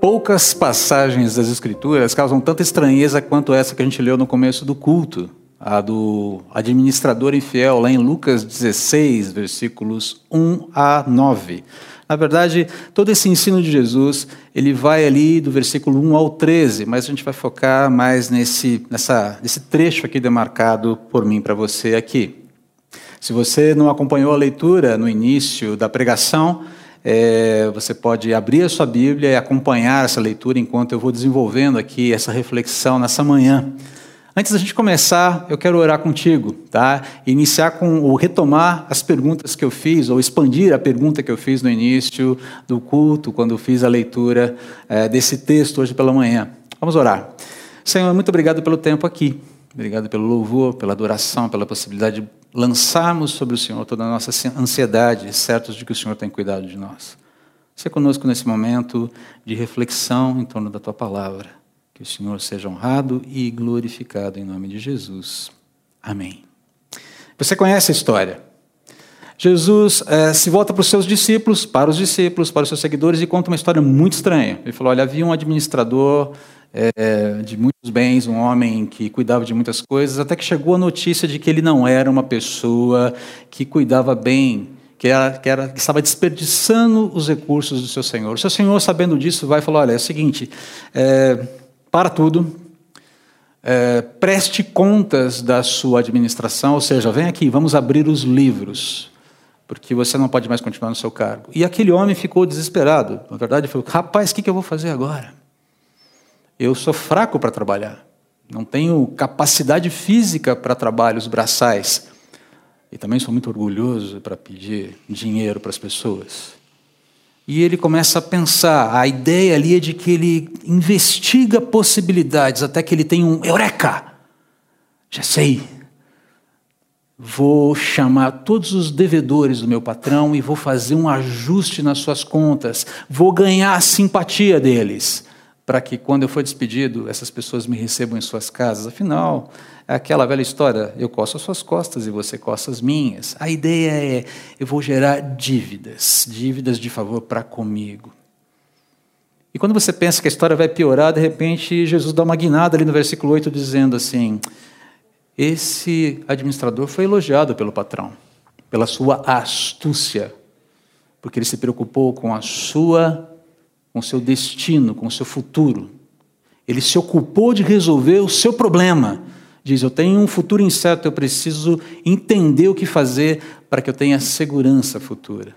Poucas passagens das Escrituras causam tanta estranheza quanto essa que a gente leu no começo do culto, a do administrador infiel, lá em Lucas 16, versículos 1 a 9. Na verdade, todo esse ensino de Jesus, ele vai ali do versículo 1 ao 13, mas a gente vai focar mais nesse, nessa, nesse trecho aqui demarcado por mim para você aqui. Se você não acompanhou a leitura no início da pregação, é, você pode abrir a sua Bíblia e acompanhar essa leitura enquanto eu vou desenvolvendo aqui essa reflexão nessa manhã. Antes da gente começar, eu quero orar contigo, tá? Iniciar com ou retomar as perguntas que eu fiz, ou expandir a pergunta que eu fiz no início do culto, quando fiz a leitura é, desse texto hoje pela manhã. Vamos orar. Senhor, muito obrigado pelo tempo aqui. Obrigado pelo louvor, pela adoração, pela possibilidade de lançarmos sobre o Senhor toda a nossa ansiedade, certos de que o Senhor tem cuidado de nós. Seja conosco nesse momento de reflexão em torno da tua palavra. Que o Senhor seja honrado e glorificado em nome de Jesus. Amém. Você conhece a história. Jesus eh, se volta para os seus discípulos, para os discípulos, para os seus seguidores e conta uma história muito estranha. Ele falou: olha, havia um administrador é, de muitos bens, um homem que cuidava de muitas coisas, até que chegou a notícia de que ele não era uma pessoa que cuidava bem, que, era, que, era, que estava desperdiçando os recursos do seu senhor. O seu senhor, sabendo disso, vai falou: olha, é o seguinte, é, para tudo, é, preste contas da sua administração, ou seja, vem aqui, vamos abrir os livros, porque você não pode mais continuar no seu cargo. E aquele homem ficou desesperado. Na verdade, ele falou: rapaz, o que, que eu vou fazer agora? Eu sou fraco para trabalhar. Não tenho capacidade física para trabalhos braçais. E também sou muito orgulhoso para pedir dinheiro para as pessoas. E ele começa a pensar, a ideia ali é de que ele investiga possibilidades até que ele tem um eureka. Já sei. Vou chamar todos os devedores do meu patrão e vou fazer um ajuste nas suas contas. Vou ganhar a simpatia deles para que quando eu for despedido, essas pessoas me recebam em suas casas. Afinal, é aquela velha história: eu costo as suas costas e você costa as minhas. A ideia é: eu vou gerar dívidas, dívidas de favor para comigo. E quando você pensa que a história vai piorar, de repente Jesus dá uma guinada ali no versículo 8, dizendo assim: Esse administrador foi elogiado pelo patrão, pela sua astúcia, porque ele se preocupou com a sua com seu destino, com seu futuro. Ele se ocupou de resolver o seu problema. Diz: Eu tenho um futuro incerto, eu preciso entender o que fazer para que eu tenha segurança futura.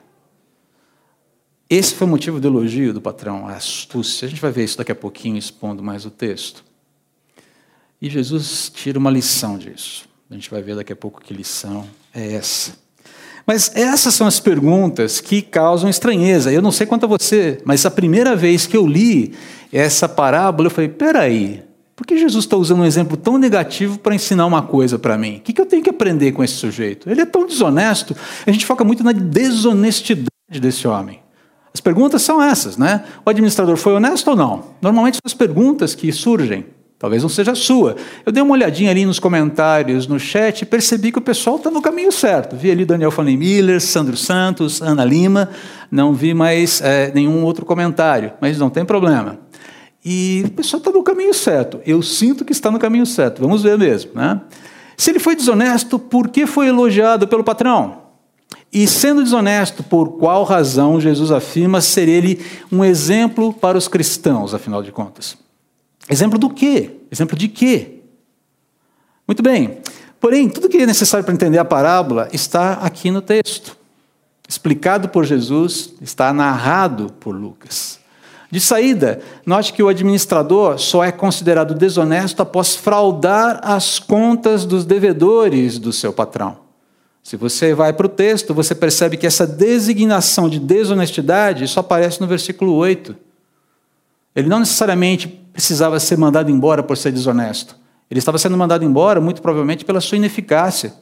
Esse foi o motivo do elogio do patrão, a astúcia. A gente vai ver isso daqui a pouquinho, expondo mais o texto. E Jesus tira uma lição disso. A gente vai ver daqui a pouco que lição é essa. Mas essas são as perguntas que causam estranheza. Eu não sei quanto a você, mas a primeira vez que eu li essa parábola, eu falei: peraí, por que Jesus está usando um exemplo tão negativo para ensinar uma coisa para mim? O que, eu tenho que aprender com esse sujeito? Ele é tão desonesto. A gente foca muito na desonestidade desse homem. As perguntas são essas, né? O administrador foi honesto ou não? Normalmente são as perguntas que surgem. Talvez não seja sua. Eu dei uma olhadinha ali nos comentários, no chat, e percebi que o pessoal está no caminho certo. Vi ali Daniel Fanny Miller, Sandro Santos, Ana Lima, não vi mais é, nenhum outro comentário, mas não tem problema. E o pessoal está no caminho certo. Eu sinto que está no caminho certo. Vamos ver mesmo. Né? Se ele foi desonesto, por que foi elogiado pelo patrão? E sendo desonesto, por qual razão Jesus afirma ser ele um exemplo para os cristãos, afinal de contas? Exemplo do quê? Exemplo de quê? Muito bem. Porém, tudo que é necessário para entender a parábola está aqui no texto. Explicado por Jesus, está narrado por Lucas. De saída, note que o administrador só é considerado desonesto após fraudar as contas dos devedores do seu patrão. Se você vai para o texto, você percebe que essa designação de desonestidade só aparece no versículo 8. Ele não necessariamente precisava ser mandado embora por ser desonesto. Ele estava sendo mandado embora, muito provavelmente, pela sua ineficácia,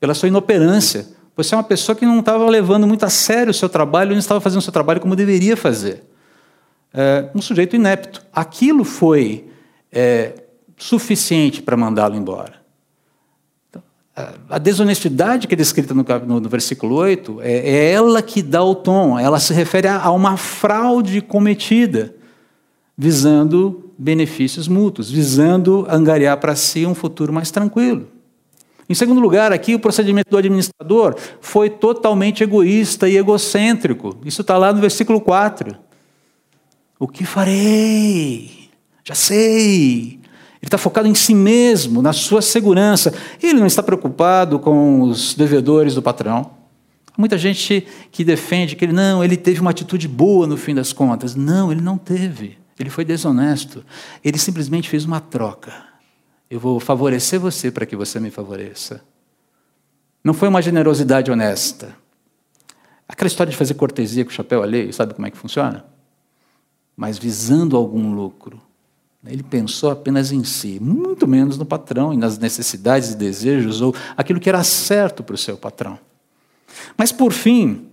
pela sua inoperância. Você é uma pessoa que não estava levando muito a sério o seu trabalho, não estava fazendo o seu trabalho como deveria fazer. É, um sujeito inepto. Aquilo foi é, suficiente para mandá-lo embora. Então, a desonestidade que é descrita no, no, no versículo 8 é, é, ela que dá o tom, ela se refere a, a uma fraude cometida. Visando benefícios mútuos, visando angariar para si um futuro mais tranquilo. Em segundo lugar, aqui o procedimento do administrador foi totalmente egoísta e egocêntrico. Isso está lá no versículo 4. O que farei? Já sei. Ele está focado em si mesmo, na sua segurança. Ele não está preocupado com os devedores do patrão. Muita gente que defende que ele não, ele teve uma atitude boa no fim das contas. Não, ele não teve. Ele foi desonesto. Ele simplesmente fez uma troca. Eu vou favorecer você para que você me favoreça. Não foi uma generosidade honesta. Aquela história de fazer cortesia com o chapéu alheio, sabe como é que funciona? Mas visando algum lucro. Ele pensou apenas em si, muito menos no patrão e nas necessidades e desejos ou aquilo que era certo para o seu patrão. Mas por fim,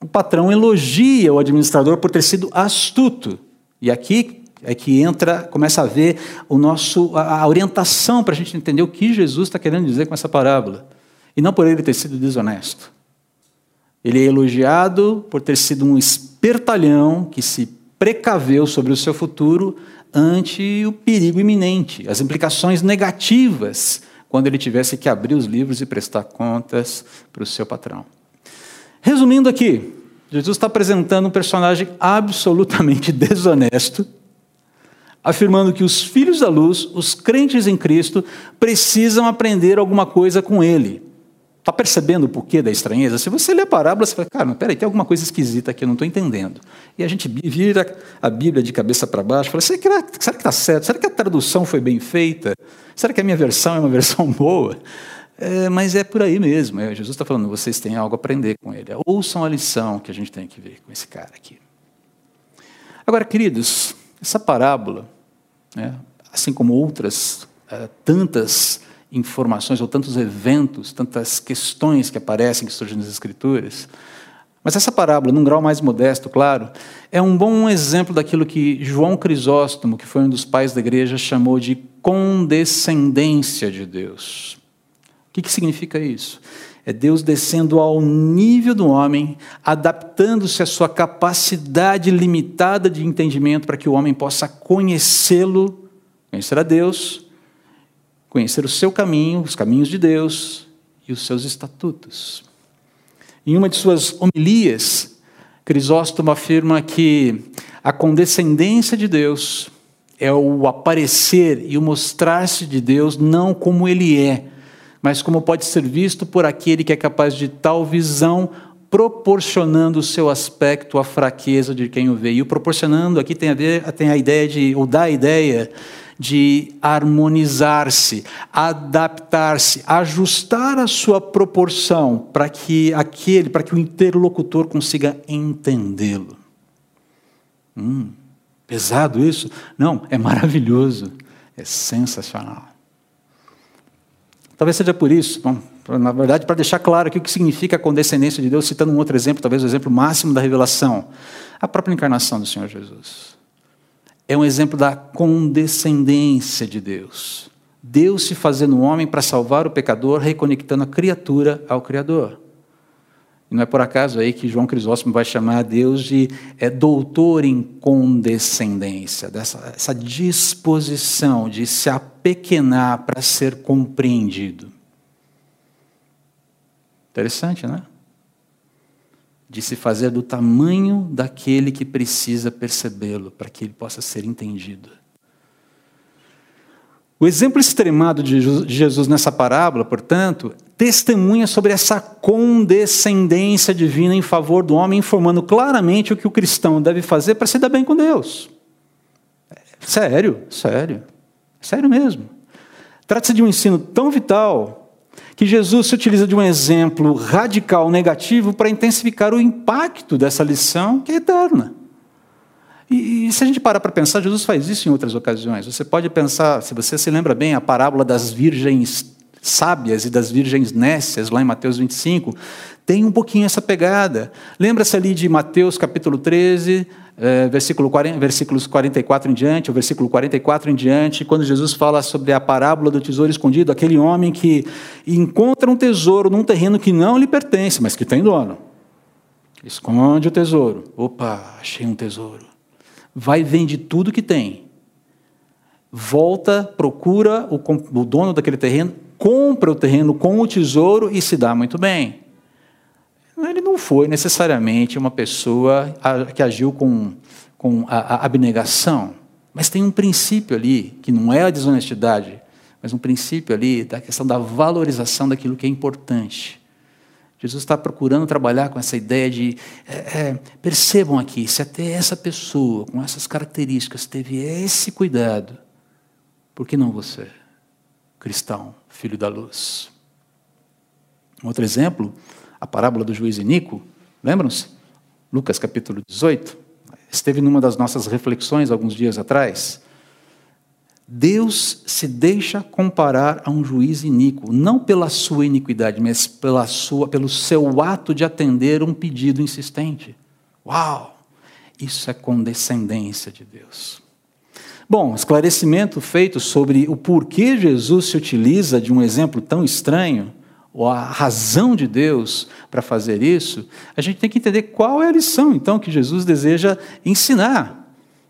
o patrão elogia o administrador por ter sido astuto. E aqui é que entra, começa a ver o nosso, a orientação para a gente entender o que Jesus está querendo dizer com essa parábola. E não por ele ter sido desonesto. Ele é elogiado por ter sido um espertalhão que se precaveu sobre o seu futuro ante o perigo iminente, as implicações negativas quando ele tivesse que abrir os livros e prestar contas para o seu patrão. Resumindo aqui, Jesus está apresentando um personagem absolutamente desonesto, afirmando que os filhos da luz, os crentes em Cristo, precisam aprender alguma coisa com ele. Está percebendo o porquê da estranheza? Se você lê a parábola, você fala, cara, mas peraí, tem alguma coisa esquisita aqui, eu não estou entendendo. E a gente vira a Bíblia de cabeça para baixo, fala, será que está certo? Será que a tradução foi bem feita? Será que a minha versão é uma versão boa? É, mas é por aí mesmo. É, Jesus está falando, vocês têm algo a aprender com ele. Ouçam a lição que a gente tem que ver com esse cara aqui. Agora, queridos, essa parábola, né, assim como outras é, tantas informações ou tantos eventos, tantas questões que aparecem, que surgem nas Escrituras. Mas essa parábola, num grau mais modesto, claro, é um bom exemplo daquilo que João Crisóstomo, que foi um dos pais da igreja, chamou de condescendência de Deus. O que, que significa isso? É Deus descendo ao nível do homem, adaptando-se à sua capacidade limitada de entendimento para que o homem possa conhecê-lo, conhecer a Deus conhecer o seu caminho, os caminhos de Deus e os seus estatutos. Em uma de suas homilias, Crisóstomo afirma que a condescendência de Deus é o aparecer e o mostrar-se de Deus não como ele é, mas como pode ser visto por aquele que é capaz de tal visão, proporcionando o seu aspecto à fraqueza de quem o vê. E o proporcionando aqui tem a, ver, tem a ideia de, ou dá a ideia de harmonizar-se, adaptar-se, ajustar a sua proporção para que aquele, para que o interlocutor consiga entendê-lo. Hum, pesado isso? Não, é maravilhoso, é sensacional. Talvez seja por isso, bom, na verdade, para deixar claro aqui o que significa a condescendência de Deus, citando um outro exemplo, talvez o exemplo máximo da revelação, a própria encarnação do Senhor Jesus é um exemplo da condescendência de Deus. Deus se fazendo homem para salvar o pecador, reconectando a criatura ao Criador. Não é por acaso aí que João Crisóstomo vai chamar Deus de é, doutor em condescendência, dessa essa disposição de se apequenar para ser compreendido. Interessante, né? de se fazer do tamanho daquele que precisa percebê-lo, para que ele possa ser entendido. O exemplo extremado de Jesus nessa parábola, portanto, testemunha sobre essa condescendência divina em favor do homem, informando claramente o que o cristão deve fazer para se dar bem com Deus. Sério, sério, sério mesmo. Trata-se de um ensino tão vital que Jesus se utiliza de um exemplo radical negativo para intensificar o impacto dessa lição que é eterna. E, e se a gente parar para pensar, Jesus faz isso em outras ocasiões. Você pode pensar, se você se lembra bem, a parábola das virgens sábias e das virgens nécias, lá em Mateus 25, tem um pouquinho essa pegada. Lembra-se ali de Mateus capítulo 13, é, versículo 40, versículos 44 em diante, o versículo 44 em diante, quando Jesus fala sobre a parábola do tesouro escondido, aquele homem que encontra um tesouro num terreno que não lhe pertence, mas que tem dono. Esconde o tesouro. Opa, achei um tesouro. vai vende tudo que tem, volta, procura o dono daquele terreno, compra o terreno com o tesouro e se dá muito bem. Ele não foi necessariamente uma pessoa que agiu com, com a, a abnegação, mas tem um princípio ali, que não é a desonestidade, mas um princípio ali da questão da valorização daquilo que é importante. Jesus está procurando trabalhar com essa ideia de é, é, percebam aqui, se até essa pessoa com essas características teve esse cuidado, por que não você, cristão, filho da luz? Um outro exemplo, a parábola do juiz Inico, lembram-se? Lucas capítulo 18, esteve numa das nossas reflexões alguns dias atrás. Deus se deixa comparar a um juiz iníquo, não pela sua iniquidade, mas pela sua, pelo seu ato de atender um pedido insistente. Uau! Isso é condescendência de Deus. Bom, esclarecimento feito sobre o porquê Jesus se utiliza de um exemplo tão estranho, ou a razão de Deus para fazer isso, a gente tem que entender qual é a lição, então, que Jesus deseja ensinar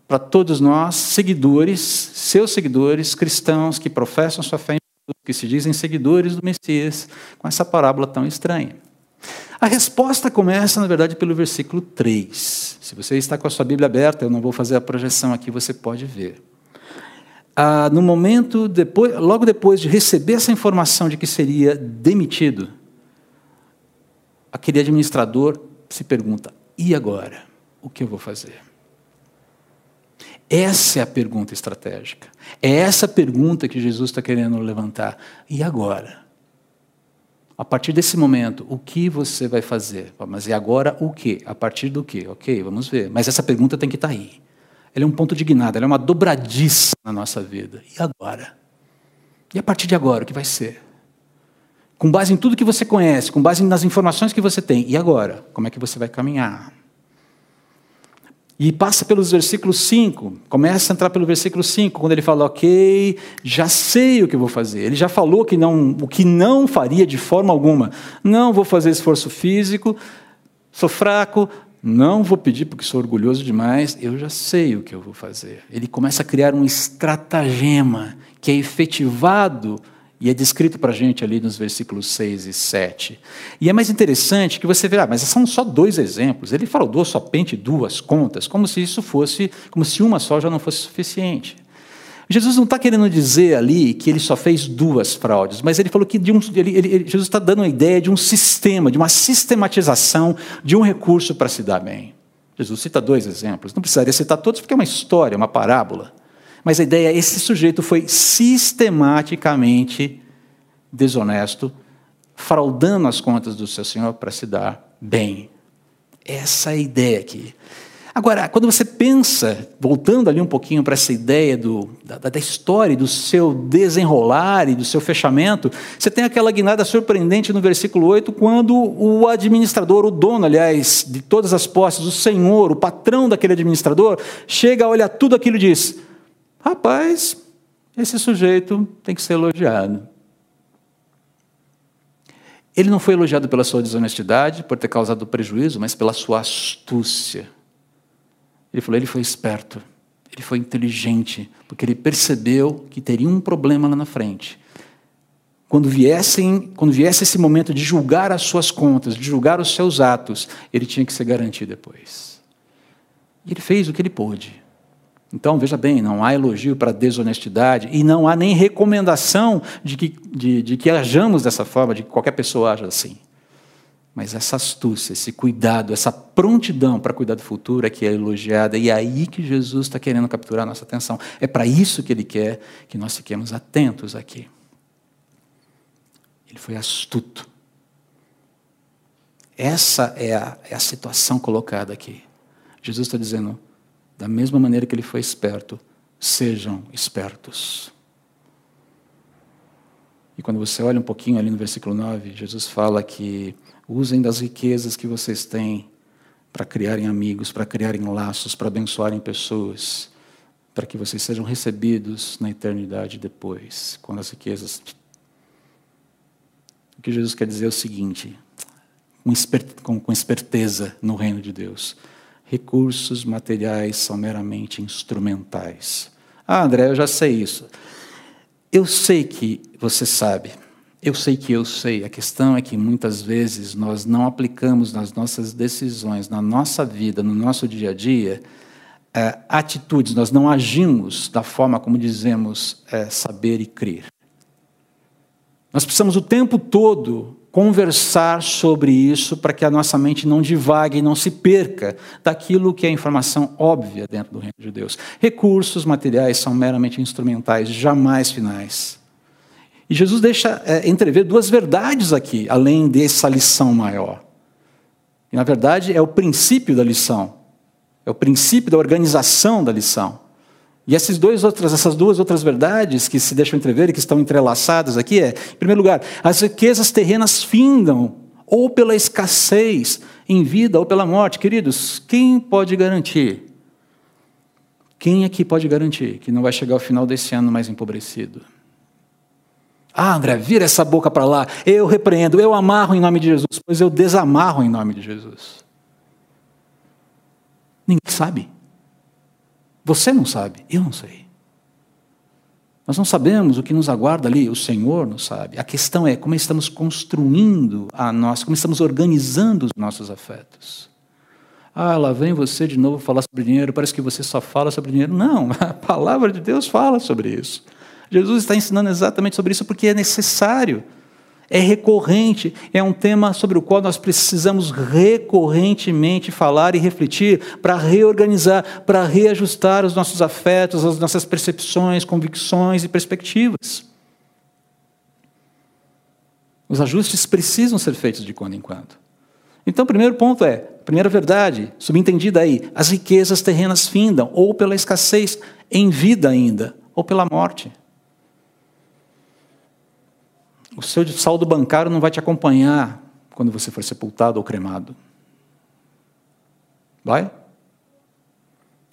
para todos nós, seguidores, seus seguidores, cristãos que professam sua fé em Jesus, que se dizem seguidores do Messias, com essa parábola tão estranha. A resposta começa, na verdade, pelo versículo 3. Se você está com a sua Bíblia aberta, eu não vou fazer a projeção aqui, você pode ver. Ah, no momento, depois, logo depois de receber essa informação de que seria demitido, aquele administrador se pergunta: e agora? O que eu vou fazer? Essa é a pergunta estratégica. É essa pergunta que Jesus está querendo levantar. E agora? A partir desse momento, o que você vai fazer? Mas e agora o que? A partir do que? Ok, vamos ver. Mas essa pergunta tem que estar tá aí. Ela é um ponto de guinada, ela é uma dobradiça na nossa vida. E agora? E a partir de agora, o que vai ser? Com base em tudo que você conhece, com base nas informações que você tem, e agora? Como é que você vai caminhar? E passa pelos versículos 5, começa a entrar pelo versículo 5, quando ele fala, ok, já sei o que vou fazer. Ele já falou que não, o que não faria de forma alguma. Não vou fazer esforço físico, sou fraco, não vou pedir porque sou orgulhoso demais, eu já sei o que eu vou fazer. Ele começa a criar um estratagema que é efetivado e é descrito para a gente ali nos versículos 6 e 7. E é mais interessante que você verá, mas são só dois exemplos. Ele falou somente duas contas, como se isso fosse, como se uma só já não fosse suficiente. Jesus não está querendo dizer ali que ele só fez duas fraudes, mas ele falou que um, ele, ele, Jesus está dando a ideia de um sistema, de uma sistematização de um recurso para se dar bem. Jesus cita dois exemplos, não precisaria citar todos porque é uma história, uma parábola. Mas a ideia é esse sujeito foi sistematicamente desonesto, fraudando as contas do seu senhor para se dar bem. Essa é a ideia aqui. Agora, quando você pensa, voltando ali um pouquinho para essa ideia do, da, da, história, do seu desenrolar e do seu fechamento, você tem aquela guinada surpreendente no versículo 8, quando o administrador, o dono, aliás, de todas as posses, o senhor, o patrão daquele administrador, chega, olha tudo aquilo e diz: Rapaz, esse sujeito tem que ser elogiado. Ele não foi elogiado pela sua desonestidade, por ter causado prejuízo, mas pela sua astúcia. Ele falou: ele foi esperto, ele foi inteligente, porque ele percebeu que teria um problema lá na frente. Quando, viessem, quando viesse esse momento de julgar as suas contas, de julgar os seus atos, ele tinha que se garantir depois. E ele fez o que ele pôde. Então, veja bem, não há elogio para desonestidade e não há nem recomendação de que, de, de que hajamos dessa forma, de que qualquer pessoa haja assim. Mas essa astúcia, esse cuidado, essa prontidão para cuidar do futuro é que é elogiada, e é aí que Jesus está querendo capturar a nossa atenção. É para isso que Ele quer que nós fiquemos atentos aqui. Ele foi astuto. Essa é a, é a situação colocada aqui. Jesus está dizendo: da mesma maneira que ele foi esperto, sejam espertos. E quando você olha um pouquinho ali no versículo 9, Jesus fala que usem das riquezas que vocês têm para criarem amigos, para criarem laços, para abençoarem pessoas, para que vocês sejam recebidos na eternidade depois, quando as riquezas. O que Jesus quer dizer é o seguinte, com, esperteza no reino de Deus Recursos materiais são meramente instrumentais. Ah, André, eu já sei isso. Eu sei que você sabe. Eu sei que eu sei. A questão é que muitas vezes nós não aplicamos nas nossas decisões, na nossa vida, no nosso dia a dia, é, atitudes, nós não agimos da forma como dizemos é, saber e crer. Nós precisamos o tempo todo conversar sobre isso para que a nossa mente não divague e não se perca daquilo que é informação óbvia dentro do reino de Deus. Recursos materiais são meramente instrumentais, jamais finais. E Jesus deixa é, entrever duas verdades aqui, além dessa lição maior. E, na verdade, é o princípio da lição, é o princípio da organização da lição. E essas, dois outras, essas duas outras verdades que se deixam entrever e que estão entrelaçadas aqui é, em primeiro lugar, as riquezas terrenas findam, ou pela escassez em vida ou pela morte. Queridos, quem pode garantir? Quem aqui pode garantir que não vai chegar ao final desse ano mais empobrecido? Ah, André, vira essa boca para lá. Eu repreendo, eu amarro em nome de Jesus, pois eu desamarro em nome de Jesus. Ninguém sabe. Você não sabe, eu não sei. Nós não sabemos o que nos aguarda ali, o Senhor não sabe. A questão é como estamos construindo a nossa, como estamos organizando os nossos afetos. Ah, lá vem você de novo falar sobre dinheiro, parece que você só fala sobre dinheiro. Não, a palavra de Deus fala sobre isso. Jesus está ensinando exatamente sobre isso porque é necessário é recorrente, é um tema sobre o qual nós precisamos recorrentemente falar e refletir para reorganizar, para reajustar os nossos afetos, as nossas percepções, convicções e perspectivas. Os ajustes precisam ser feitos de quando em quando. Então, o primeiro ponto é, primeira verdade, subentendida aí, as riquezas terrenas findam, ou pela escassez em vida ainda, ou pela morte. O seu saldo bancário não vai te acompanhar quando você for sepultado ou cremado. Vai?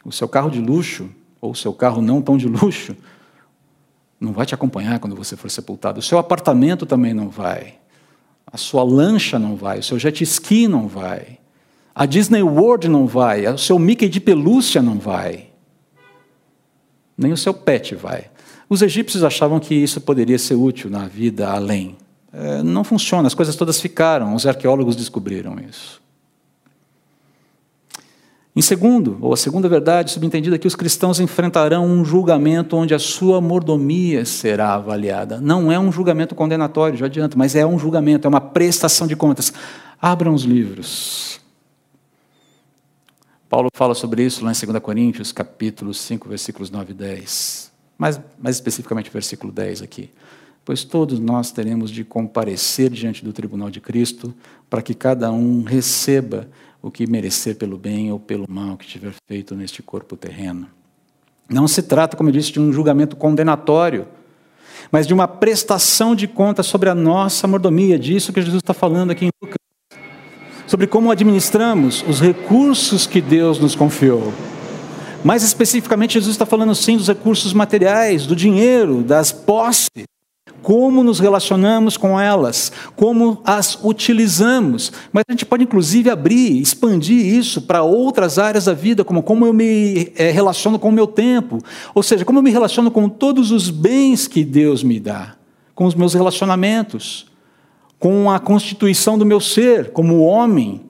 O seu carro de luxo, ou o seu carro não tão de luxo, não vai te acompanhar quando você for sepultado. O seu apartamento também não vai. A sua lancha não vai. O seu jet ski não vai. A Disney World não vai. O seu Mickey de pelúcia não vai. Nem o seu pet vai. Os egípcios achavam que isso poderia ser útil na vida além. É, não funciona, as coisas todas ficaram, os arqueólogos descobriram isso. Em segundo, ou a segunda verdade subentendida, é que os cristãos enfrentarão um julgamento onde a sua mordomia será avaliada. Não é um julgamento condenatório, já adianto, mas é um julgamento, é uma prestação de contas. Abram os livros. Paulo fala sobre isso lá em 2 Coríntios, capítulo 5, versículos 9 e 10 mais, mais especificamente o versículo 10 aqui. Pois todos nós teremos de comparecer diante do tribunal de Cristo, para que cada um receba o que merecer pelo bem ou pelo mal que tiver feito neste corpo terreno. Não se trata, como eu disse, de um julgamento condenatório, mas de uma prestação de contas sobre a nossa mordomia, disso que Jesus está falando aqui em Lucas. Sobre como administramos os recursos que Deus nos confiou. Mais especificamente, Jesus está falando sim dos recursos materiais, do dinheiro, das posses, como nos relacionamos com elas, como as utilizamos. Mas a gente pode inclusive abrir, expandir isso para outras áreas da vida, como como eu me é, relaciono com o meu tempo, ou seja, como eu me relaciono com todos os bens que Deus me dá, com os meus relacionamentos, com a constituição do meu ser como homem,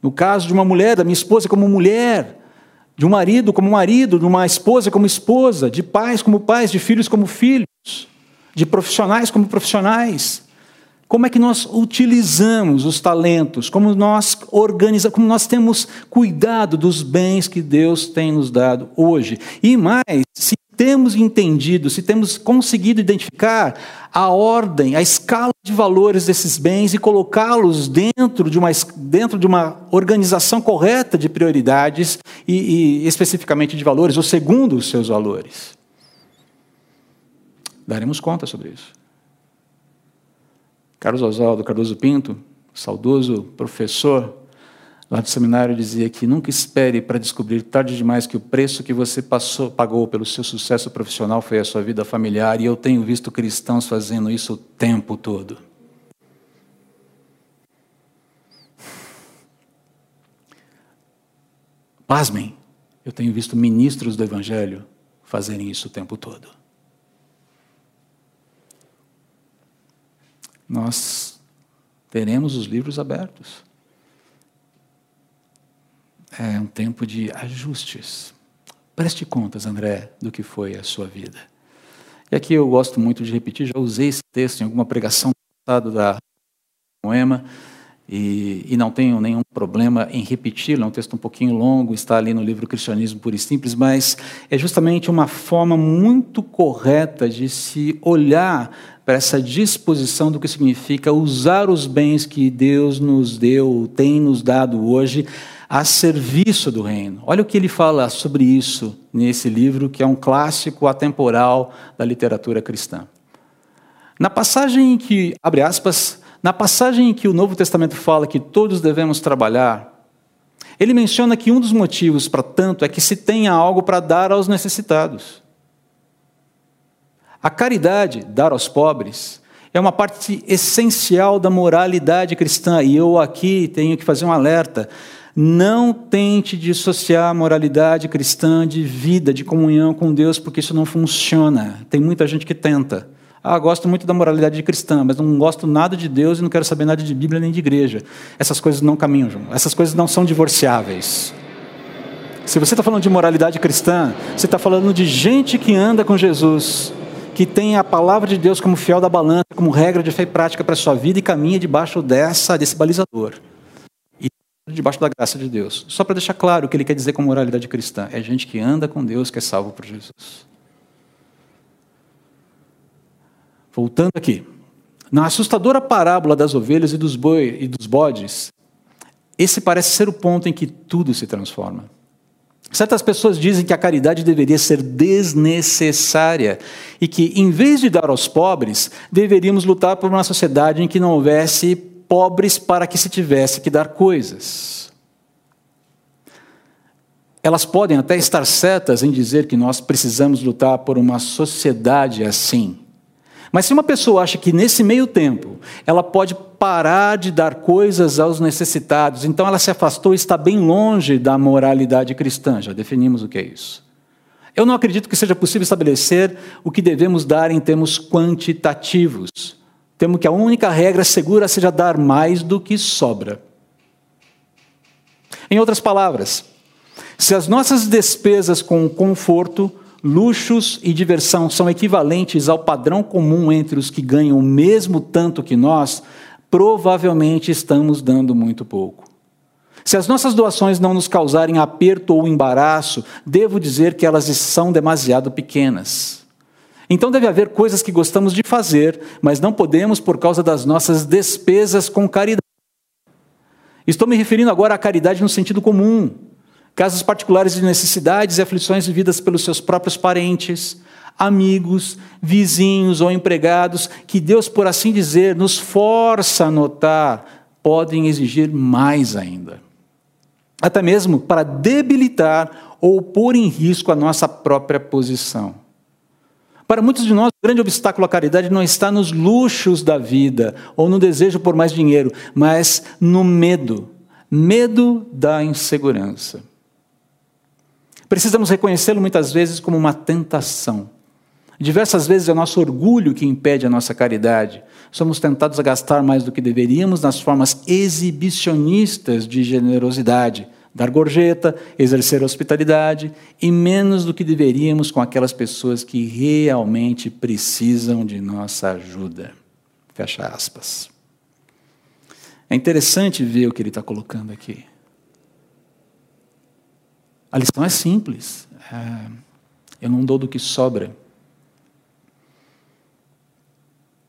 no caso de uma mulher, da minha esposa como mulher de um marido como marido, de uma esposa como esposa, de pais como pais, de filhos como filhos, de profissionais como profissionais. Como é que nós utilizamos os talentos? Como nós organizamos, como nós temos cuidado dos bens que Deus tem nos dado hoje? E mais, se temos entendido, se temos conseguido identificar a ordem, a escala de valores desses bens e colocá-los dentro, de uma, dentro de uma organização correta de prioridades e, e especificamente de valores, ou segundo os seus valores. Daremos conta sobre isso. Carlos Oswaldo Cardoso Pinto, saudoso professor lá do seminário dizia que nunca espere para descobrir tarde demais que o preço que você passou, pagou pelo seu sucesso profissional foi a sua vida familiar, e eu tenho visto cristãos fazendo isso o tempo todo. Pasmem, eu tenho visto ministros do Evangelho fazerem isso o tempo todo. Nós teremos os livros abertos. É um tempo de ajustes. Preste contas, André, do que foi a sua vida. E aqui eu gosto muito de repetir, já usei esse texto em alguma pregação passada da Moema, e, e, não tenho nenhum problema em repeti-lo, é um texto um pouquinho longo, está ali no livro Cristianismo Puro e Simples, mas é justamente uma forma muito correta de se olhar para essa disposição do que significa usar os bens que Deus nos deu, tem nos dado hoje, a serviço do reino. Olha o que ele fala sobre isso nesse livro, que é um clássico atemporal da literatura cristã. Na passagem em que, abre aspas, na passagem em que o Novo Testamento fala que todos devemos trabalhar, ele menciona que um dos motivos para tanto é que se tenha algo para dar aos necessitados. A caridade, dar aos pobres, é uma parte essencial da moralidade cristã, e eu aqui tenho que fazer um alerta. Não tente dissociar a moralidade cristã de vida, de comunhão com Deus, porque isso não funciona. Tem muita gente que tenta. Ah, gosto muito da moralidade cristã, mas não gosto nada de Deus e não quero saber nada de Bíblia nem de igreja. Essas coisas não caminham junto. Essas coisas não são divorciáveis. Se você está falando de moralidade cristã, você está falando de gente que anda com Jesus, que tem a palavra de Deus como fiel da balança, como regra de fé e prática para a sua vida e caminha debaixo dessa, desse balizador debaixo da graça de Deus. Só para deixar claro o que ele quer dizer com moralidade cristã. É gente que anda com Deus, que é salvo por Jesus. Voltando aqui. Na assustadora parábola das ovelhas e dos boi e dos bodes, esse parece ser o ponto em que tudo se transforma. Certas pessoas dizem que a caridade deveria ser desnecessária e que, em vez de dar aos pobres, deveríamos lutar por uma sociedade em que não houvesse pobres para que se tivesse que dar coisas. Elas podem até estar certas em dizer que nós precisamos lutar por uma sociedade assim. Mas se uma pessoa acha que nesse meio tempo ela pode parar de dar coisas aos necessitados, então ela se afastou e está bem longe da moralidade cristã. Já definimos o que é isso. Eu não acredito que seja possível estabelecer o que devemos dar em termos quantitativos. Temo que a única regra segura seja dar mais do que sobra. Em outras palavras, se as nossas despesas com conforto, luxos e diversão são equivalentes ao padrão comum entre os que ganham o mesmo tanto que nós, provavelmente estamos dando muito pouco. Se as nossas doações não nos causarem aperto ou embaraço, devo dizer que elas são demasiado pequenas. Então deve haver coisas que gostamos de fazer, mas não podemos por causa das nossas despesas com caridade. Estou me referindo agora à caridade no sentido comum. Casos particulares de necessidades e aflições vividas pelos seus próprios parentes, amigos, vizinhos ou empregados, que Deus, por assim dizer, nos força a notar, podem exigir mais ainda. Até mesmo para debilitar ou pôr em risco a nossa própria posição. Para muitos de nós, o grande obstáculo à caridade não está nos luxos da vida ou no desejo por mais dinheiro, mas no medo medo da insegurança. Precisamos reconhecê-lo muitas vezes como uma tentação. Diversas vezes é o nosso orgulho que impede a nossa caridade. Somos tentados a gastar mais do que deveríamos nas formas exibicionistas de generosidade dar gorjeta, exercer hospitalidade e menos do que deveríamos com aquelas pessoas que realmente precisam de nossa ajuda. Fecha aspas. É interessante ver o que ele está colocando aqui. A lição é simples. É, eu não dou do que sobra.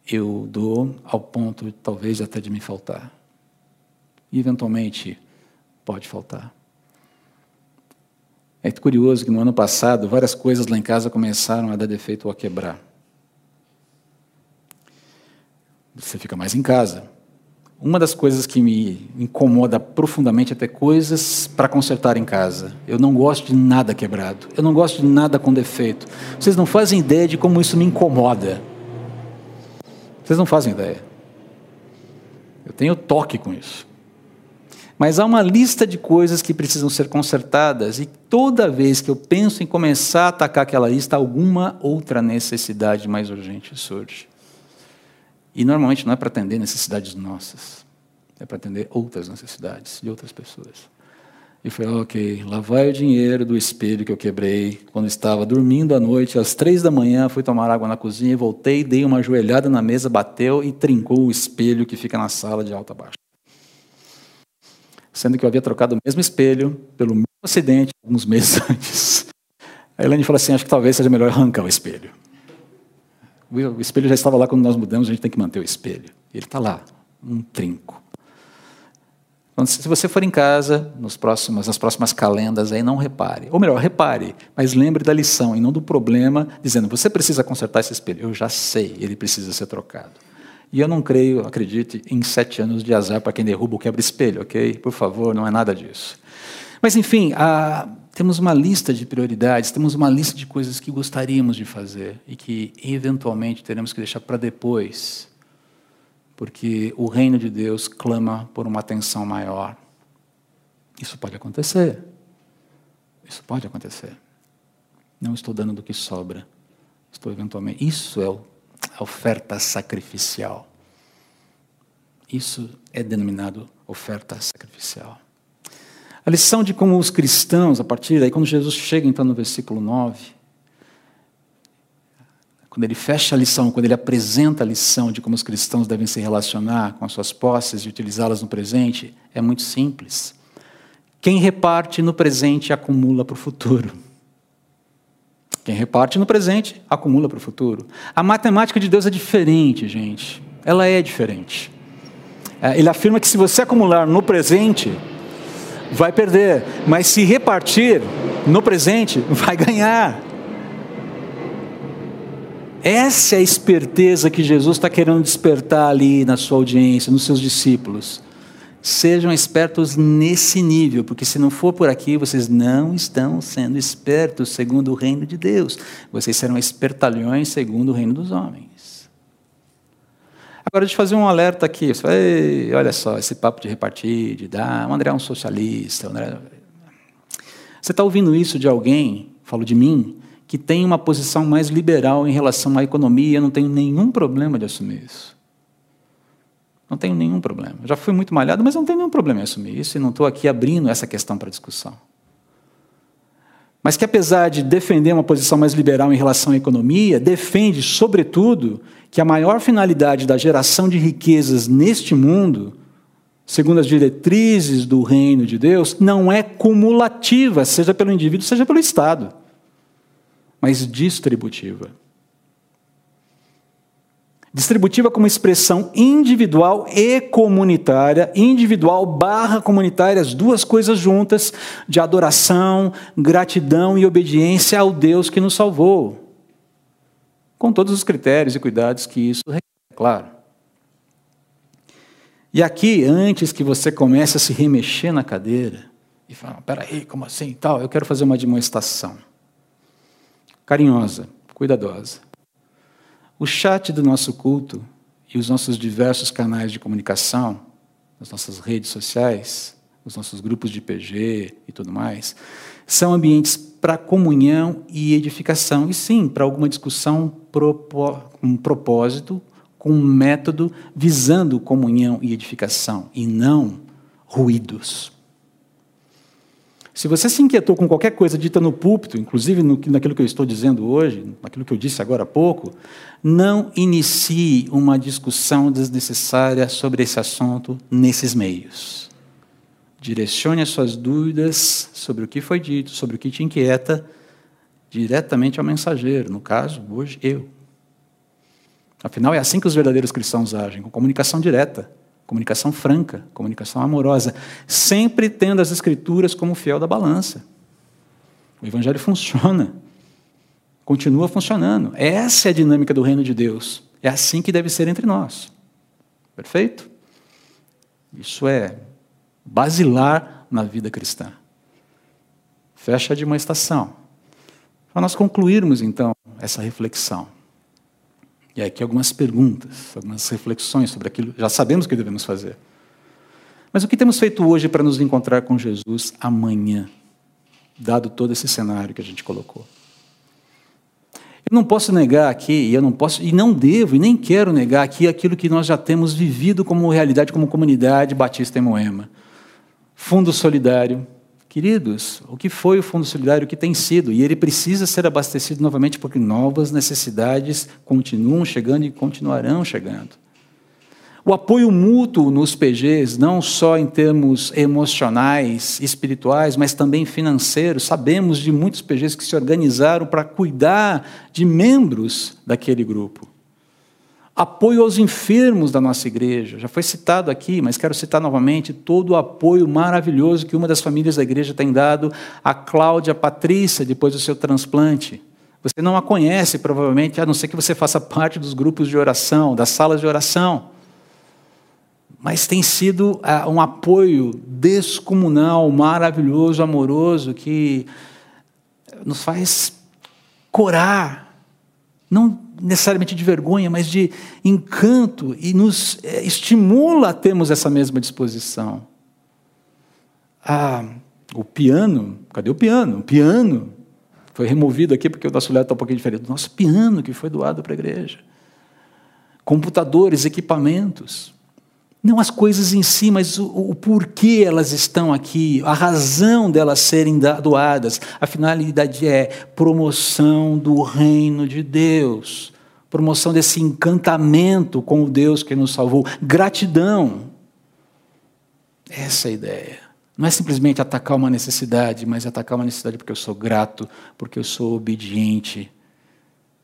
Eu dou ao ponto, talvez, até de me faltar. E, eventualmente, pode faltar. É curioso que no ano passado várias coisas lá em casa começaram a dar defeito ou a quebrar. Você fica mais em casa. Uma das coisas que me incomoda profundamente é ter coisas para consertar em casa. Eu não gosto de nada quebrado. Eu não gosto de nada com defeito. Vocês não fazem ideia de como isso me incomoda. Vocês não fazem ideia. Eu tenho toque com isso. Mas há uma lista de coisas que precisam ser consertadas, e toda vez que eu penso em começar a atacar aquela lista, alguma outra necessidade mais urgente surge. E normalmente não é para atender necessidades nossas, é para atender outras necessidades de outras pessoas. E foi, ok, lá vai o dinheiro do espelho que eu quebrei quando estava dormindo à noite, às três da manhã, fui tomar água na cozinha, voltei, dei uma joelhada na mesa, bateu e trincou o espelho que fica na sala de alta a baixo. Sendo que eu havia trocado o mesmo espelho pelo mesmo acidente alguns meses antes. A Elaine falou assim: acho que talvez seja melhor arrancar o espelho. O espelho já estava lá quando nós mudamos, a gente tem que manter o espelho. Ele está lá, um trinco. Então, se você for em casa, nos próximos, nas próximas calendas, aí não repare. Ou melhor, repare, mas lembre da lição e não do problema, dizendo, você precisa consertar esse espelho. Eu já sei, ele precisa ser trocado. E eu não creio, acredite, em sete anos de azar para quem derruba o quebra-espelho, ok? Por favor, não é nada disso. Mas, enfim, a, temos uma lista de prioridades, temos uma lista de coisas que gostaríamos de fazer e que, eventualmente, teremos que deixar para depois porque o reino de Deus clama por uma atenção maior. Isso pode acontecer. Isso pode acontecer. Não estou dando do que sobra. Estou eventualmente. Isso é a oferta sacrificial. Isso é denominado oferta sacrificial. A lição de como os cristãos, a partir daí, quando Jesus chega então no versículo 9, quando ele fecha a lição, quando ele apresenta a lição de como os cristãos devem se relacionar com as suas posses e utilizá-las no presente, é muito simples. Quem reparte no presente acumula para o futuro. Quem reparte no presente acumula para o futuro. A matemática de Deus é diferente, gente. Ela é diferente. É, ele afirma que se você acumular no presente, vai perder, mas se repartir no presente, vai ganhar. Essa é a esperteza que Jesus está querendo despertar ali na sua audiência, nos seus discípulos. Sejam espertos nesse nível, porque se não for por aqui, vocês não estão sendo espertos segundo o reino de Deus. Vocês serão espertalhões segundo o reino dos homens. Agora, deixa eu fazer um alerta aqui. Você vai, olha só, esse papo de repartir, de dar. O André é um socialista. André... Você está ouvindo isso de alguém, falo de mim, que tem uma posição mais liberal em relação à economia, eu não tenho nenhum problema de assumir isso. Não tenho nenhum problema. Já fui muito malhado, mas não tenho nenhum problema em assumir isso e não estou aqui abrindo essa questão para discussão. Mas que, apesar de defender uma posição mais liberal em relação à economia, defende, sobretudo, que a maior finalidade da geração de riquezas neste mundo, segundo as diretrizes do reino de Deus, não é cumulativa, seja pelo indivíduo, seja pelo Estado mas distributiva. Distributiva como expressão individual e comunitária, individual barra comunitária, as duas coisas juntas, de adoração, gratidão e obediência ao Deus que nos salvou. Com todos os critérios e cuidados que isso requer, claro. E aqui, antes que você comece a se remexer na cadeira e falar, peraí, como assim? Tal, eu quero fazer uma demonstração carinhosa, cuidadosa. O chat do nosso culto e os nossos diversos canais de comunicação, as nossas redes sociais, os nossos grupos de PG e tudo mais, são ambientes para comunhão e edificação, e sim, para alguma discussão com um propósito, com um método visando comunhão e edificação, e não ruídos. Se você se inquietou com qualquer coisa dita no púlpito, inclusive no, naquilo que eu estou dizendo hoje, naquilo que eu disse agora há pouco, não inicie uma discussão desnecessária sobre esse assunto nesses meios. Direcione as suas dúvidas sobre o que foi dito, sobre o que te inquieta, diretamente ao mensageiro, no caso, hoje, eu. Afinal, é assim que os verdadeiros cristãos agem, com comunicação direta comunicação franca, comunicação amorosa, sempre tendo as Escrituras como fiel da balança. O Evangelho funciona, continua funcionando. Essa é a dinâmica do reino de Deus. É assim que deve ser entre nós. Perfeito? Isso é basilar na vida cristã. Fecha de uma estação. Para nós concluirmos, então, essa reflexão. E aqui algumas perguntas, algumas reflexões sobre aquilo. Já sabemos o que devemos fazer. Mas o que temos feito hoje para nos encontrar com Jesus amanhã, dado todo esse cenário que a gente colocou? Eu não posso negar aqui, e eu não posso, e não devo, e nem quero negar aqui aquilo que nós já temos vivido como realidade, como comunidade batista em Moema. Fundo Solidário. Queridos, o que foi o Fundo Solidário, o que tem sido, e ele precisa ser abastecido novamente porque novas necessidades continuam chegando e continuarão chegando. O apoio mútuo nos PGs, não só em termos emocionais, espirituais, mas também financeiros. Sabemos de muitos PGs que se organizaram para cuidar de membros daquele grupo. Apoio aos enfermos da nossa igreja. Já foi citado aqui, mas quero citar novamente todo o apoio maravilhoso que uma das famílias da igreja tem dado a Cláudia Patrícia depois do seu transplante. Você não a conhece, provavelmente, a não ser que você faça parte dos grupos de oração, das salas de oração mas tem sido uh, um apoio descomunal, maravilhoso, amoroso, que nos faz corar, não necessariamente de vergonha, mas de encanto, e nos eh, estimula a termos essa mesma disposição. Ah, o piano, cadê o piano? O piano foi removido aqui porque o nosso olhar está um pouquinho diferente. O nosso piano que foi doado para a igreja. Computadores, equipamentos. Não as coisas em si, mas o, o, porquê elas estão aqui, a razão delas serem doadas. A finalidade é promoção do reino de Deus, promoção desse encantamento com o Deus que nos salvou, gratidão. Essa é a ideia. Não é simplesmente atacar uma necessidade, mas atacar uma necessidade porque eu sou grato, porque eu sou obediente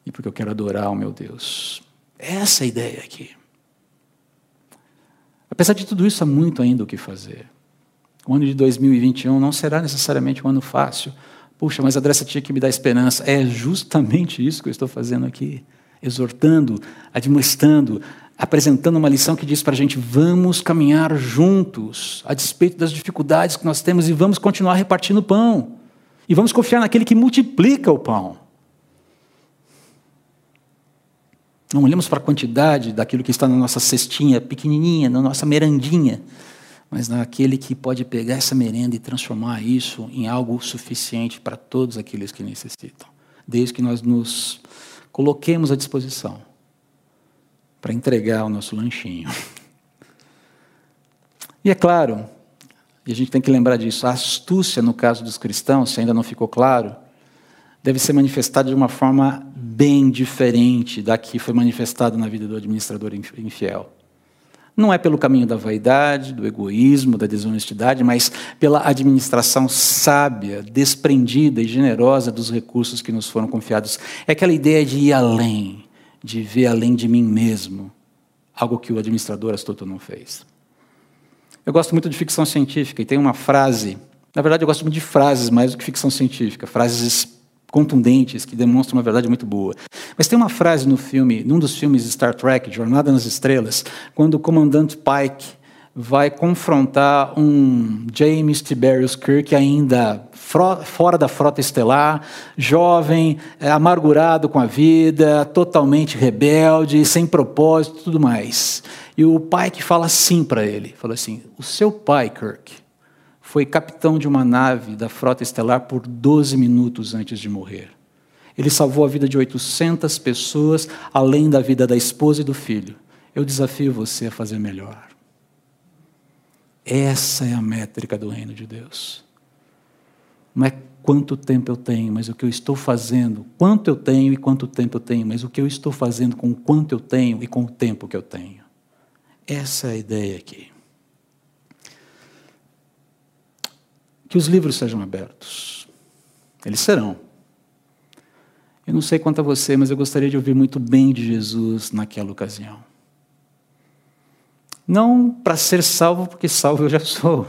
e porque eu quero adorar o meu Deus. Essa é a ideia aqui. Apesar de tudo isso, há muito ainda o que fazer. O ano de 2021 não será necessariamente um ano fácil. Puxa, mas a Andressa tinha que me dar esperança. É justamente isso que eu estou fazendo aqui. Exortando, admoestando, apresentando uma lição que diz para a gente: vamos caminhar juntos, a despeito das dificuldades que nós temos, e vamos continuar repartindo pão. E vamos confiar naquele que multiplica o pão. Não olhamos para a quantidade daquilo que está na nossa cestinha pequenininha, na nossa merendinha, mas naquele que pode pegar essa merenda e transformar isso em algo suficiente para todos aqueles que necessitam, desde que nós nos coloquemos à disposição para entregar o nosso lanchinho. E é claro, e a gente tem que lembrar disso, a astúcia no caso dos cristãos, se ainda não ficou claro, deve ser manifestada de uma forma bem diferente da que foi manifestada na vida do administrador infiel. Não é pelo caminho da vaidade, do egoísmo, da desonestidade, mas pela administração sábia, desprendida e generosa dos recursos que nos foram confiados. É aquela ideia de ir além, de ver além de mim mesmo, algo que o administrador astuto não fez. Eu gosto muito de ficção científica e tem uma frase, na verdade eu gosto muito de frases mais do que ficção científica, frases contundentes, que demonstram uma verdade muito boa. Mas tem uma frase no filme, num dos filmes Star Trek, Jornada nas Estrelas, quando o comandante Pike vai confrontar um James Tiberius Kirk ainda fora da frota estelar, jovem, é, amargurado com a vida, totalmente rebelde, sem propósito, tudo mais. E o Pike fala assim para ele, fala assim: "O seu pai, Kirk, foi capitão de uma nave da frota estelar por 12 minutos antes de morrer. Ele salvou a vida de 800 pessoas, além da vida da esposa e do filho. Eu desafio você a fazer melhor. Essa é a métrica do reino de Deus. Não é quanto tempo eu tenho, mas o que eu estou fazendo. Quanto eu tenho e quanto tempo eu tenho, mas o que eu estou fazendo com quanto eu tenho e com o tempo que eu tenho. Essa é a ideia aqui. Que os livros sejam abertos. Eles serão. Eu não sei quanto a você, mas eu gostaria de ouvir muito bem de Jesus naquela ocasião. Não para ser salvo, porque salvo eu já sou,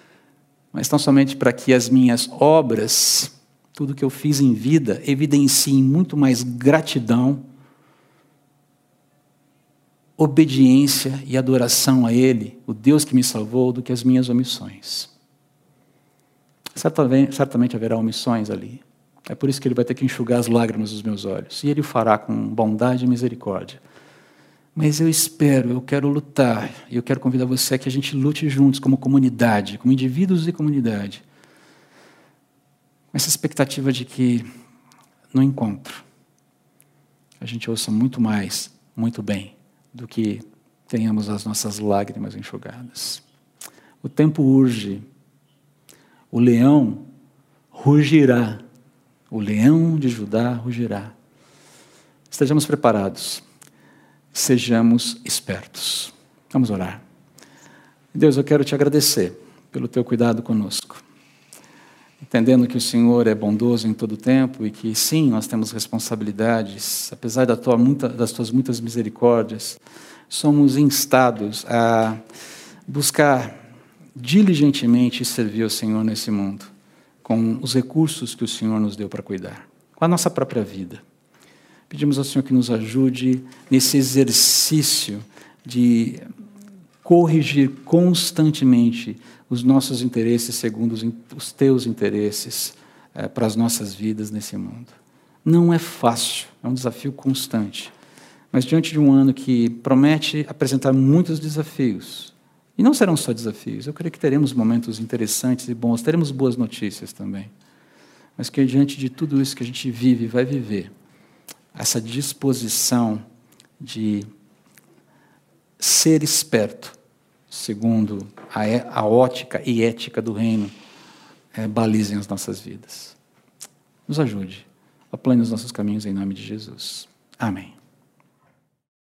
mas tão somente para que as minhas obras, tudo que eu fiz em vida, evidenciem muito mais gratidão, obediência e adoração a Ele, o Deus que me salvou, do que as minhas omissões. Certamente, certamente haverá omissões ali. É por isso que ele vai ter que enxugar as lágrimas dos meus olhos. E ele o fará com bondade e misericórdia. Mas eu espero, eu quero lutar, e eu quero convidar você a que a gente lute juntos como comunidade, como indivíduos e comunidade. Com essa expectativa de que no encontro a gente ouça muito mais, muito bem, do que tenhamos as nossas lágrimas enxugadas. O tempo urge. O leão rugirá. O leão de Judá rugirá. Estejamos preparados. Sejamos espertos. Vamos orar. Deus, eu quero te agradecer pelo teu cuidado conosco. Entendendo que o Senhor é bondoso em todo tempo e que sim, nós temos responsabilidades, apesar da tua, muita, das tuas muitas misericórdias, somos instados a buscar diligentemente servir ao Senhor nesse mundo, com os recursos que o Senhor nos deu para cuidar, com a nossa própria vida. Pedimos ao Senhor que nos ajude nesse exercício de corrigir constantemente os nossos interesses segundo os, teus interesses é, para as nossas vidas nesse mundo. Não é fácil, é um desafio constante. Mas diante de um ano que promete apresentar muitos desafios, e não serão só desafios, eu creio que teremos momentos interessantes e bons, teremos boas notícias também. Mas que diante de tudo isso que a gente vive vai viver, essa disposição de ser esperto, segundo a, a ótica e ética do reino, é, balizem as nossas vidas. Nos ajude. Aplane os nossos caminhos em nome de Jesus. Amém.